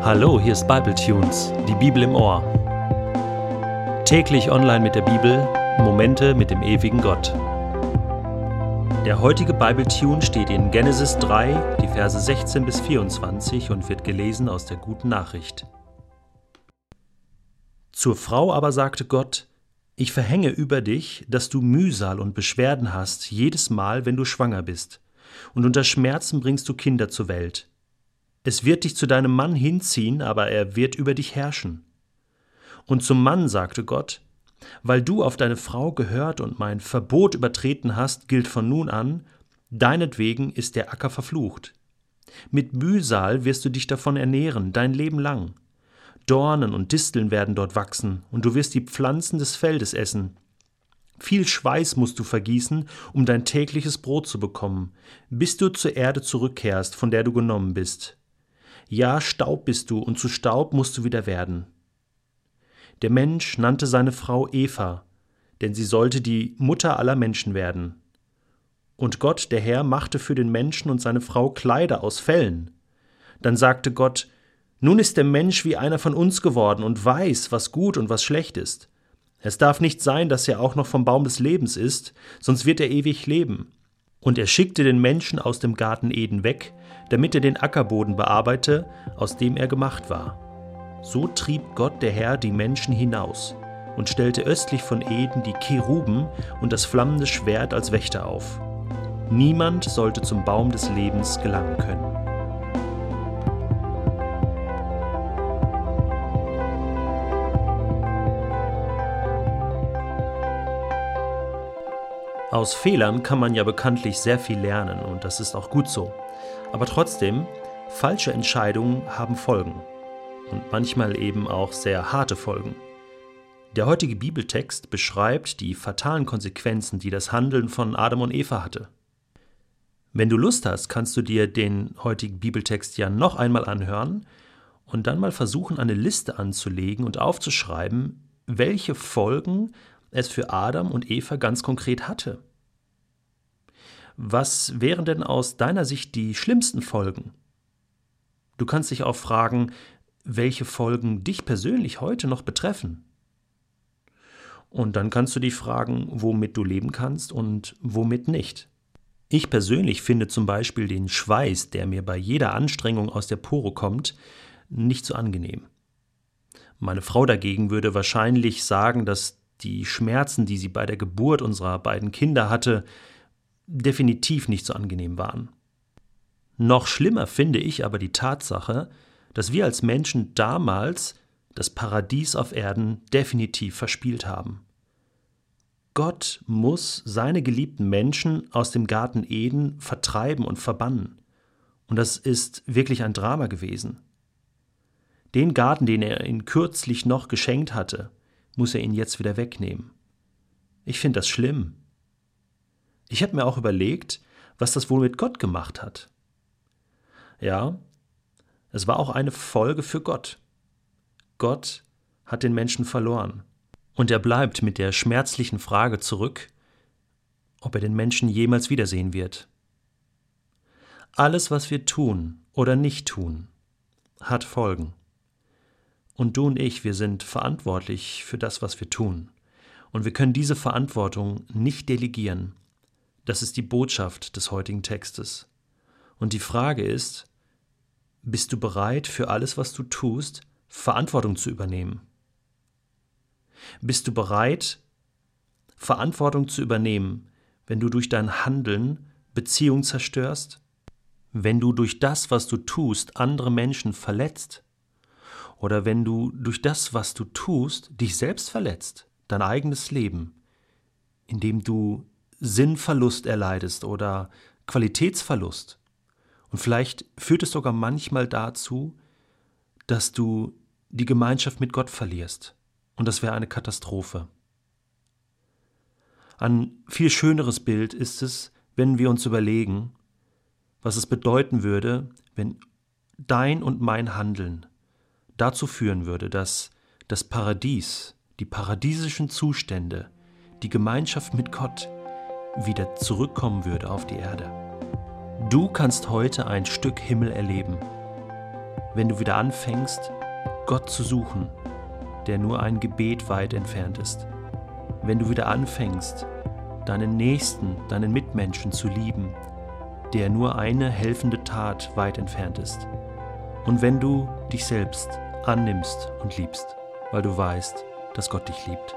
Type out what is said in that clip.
Hallo, hier ist Bible Tunes, die Bibel im Ohr. Täglich online mit der Bibel, Momente mit dem ewigen Gott. Der heutige Bible Tune steht in Genesis 3, die Verse 16 bis 24 und wird gelesen aus der guten Nachricht. Zur Frau aber sagte Gott: Ich verhänge über dich, dass du Mühsal und Beschwerden hast, jedes Mal, wenn du schwanger bist, und unter Schmerzen bringst du Kinder zur Welt. Es wird dich zu deinem Mann hinziehen, aber er wird über dich herrschen. Und zum Mann sagte Gott, weil du auf deine Frau gehört und mein Verbot übertreten hast, gilt von nun an, deinetwegen ist der Acker verflucht. Mit Mühsal wirst du dich davon ernähren, dein Leben lang. Dornen und Disteln werden dort wachsen, und du wirst die Pflanzen des Feldes essen. Viel Schweiß musst du vergießen, um dein tägliches Brot zu bekommen, bis du zur Erde zurückkehrst, von der du genommen bist. Ja, Staub bist du, und zu Staub musst du wieder werden. Der Mensch nannte seine Frau Eva, denn sie sollte die Mutter aller Menschen werden. Und Gott, der Herr, machte für den Menschen und seine Frau Kleider aus Fellen. Dann sagte Gott, Nun ist der Mensch wie einer von uns geworden und weiß, was gut und was schlecht ist. Es darf nicht sein, dass er auch noch vom Baum des Lebens isst, sonst wird er ewig leben. Und er schickte den Menschen aus dem Garten Eden weg, damit er den Ackerboden bearbeite, aus dem er gemacht war. So trieb Gott der Herr die Menschen hinaus und stellte östlich von Eden die Keruben und das flammende Schwert als Wächter auf. Niemand sollte zum Baum des Lebens gelangen können. Aus Fehlern kann man ja bekanntlich sehr viel lernen und das ist auch gut so. Aber trotzdem, falsche Entscheidungen haben Folgen und manchmal eben auch sehr harte Folgen. Der heutige Bibeltext beschreibt die fatalen Konsequenzen, die das Handeln von Adam und Eva hatte. Wenn du Lust hast, kannst du dir den heutigen Bibeltext ja noch einmal anhören und dann mal versuchen, eine Liste anzulegen und aufzuschreiben, welche Folgen es für Adam und Eva ganz konkret hatte. Was wären denn aus deiner Sicht die schlimmsten Folgen? Du kannst dich auch fragen, welche Folgen dich persönlich heute noch betreffen. Und dann kannst du dich fragen, womit du leben kannst und womit nicht. Ich persönlich finde zum Beispiel den Schweiß, der mir bei jeder Anstrengung aus der Pore kommt, nicht so angenehm. Meine Frau dagegen würde wahrscheinlich sagen, dass die Schmerzen, die sie bei der Geburt unserer beiden Kinder hatte, definitiv nicht so angenehm waren. Noch schlimmer finde ich aber die Tatsache, dass wir als Menschen damals das Paradies auf Erden definitiv verspielt haben. Gott muss seine geliebten Menschen aus dem Garten Eden vertreiben und verbannen. Und das ist wirklich ein Drama gewesen. Den Garten, den er ihnen kürzlich noch geschenkt hatte, muss er ihn jetzt wieder wegnehmen. Ich finde das schlimm. Ich habe mir auch überlegt, was das wohl mit Gott gemacht hat. Ja, es war auch eine Folge für Gott. Gott hat den Menschen verloren. Und er bleibt mit der schmerzlichen Frage zurück, ob er den Menschen jemals wiedersehen wird. Alles, was wir tun oder nicht tun, hat Folgen. Und du und ich, wir sind verantwortlich für das, was wir tun. Und wir können diese Verantwortung nicht delegieren. Das ist die Botschaft des heutigen Textes. Und die Frage ist, bist du bereit, für alles, was du tust, Verantwortung zu übernehmen? Bist du bereit, Verantwortung zu übernehmen, wenn du durch dein Handeln Beziehungen zerstörst? Wenn du durch das, was du tust, andere Menschen verletzt? Oder wenn du durch das, was du tust, dich selbst verletzt, dein eigenes Leben, indem du Sinnverlust erleidest oder Qualitätsverlust. Und vielleicht führt es sogar manchmal dazu, dass du die Gemeinschaft mit Gott verlierst. Und das wäre eine Katastrophe. Ein viel schöneres Bild ist es, wenn wir uns überlegen, was es bedeuten würde, wenn dein und mein Handeln dazu führen würde, dass das Paradies, die paradiesischen Zustände, die Gemeinschaft mit Gott wieder zurückkommen würde auf die Erde. Du kannst heute ein Stück Himmel erleben. wenn du wieder anfängst, Gott zu suchen, der nur ein Gebet weit entfernt ist. Wenn du wieder anfängst, deinen Nächsten, deinen Mitmenschen zu lieben, der nur eine helfende Tat weit entfernt ist. Und wenn du dich selbst annimmst und liebst, weil du weißt, dass Gott dich liebt.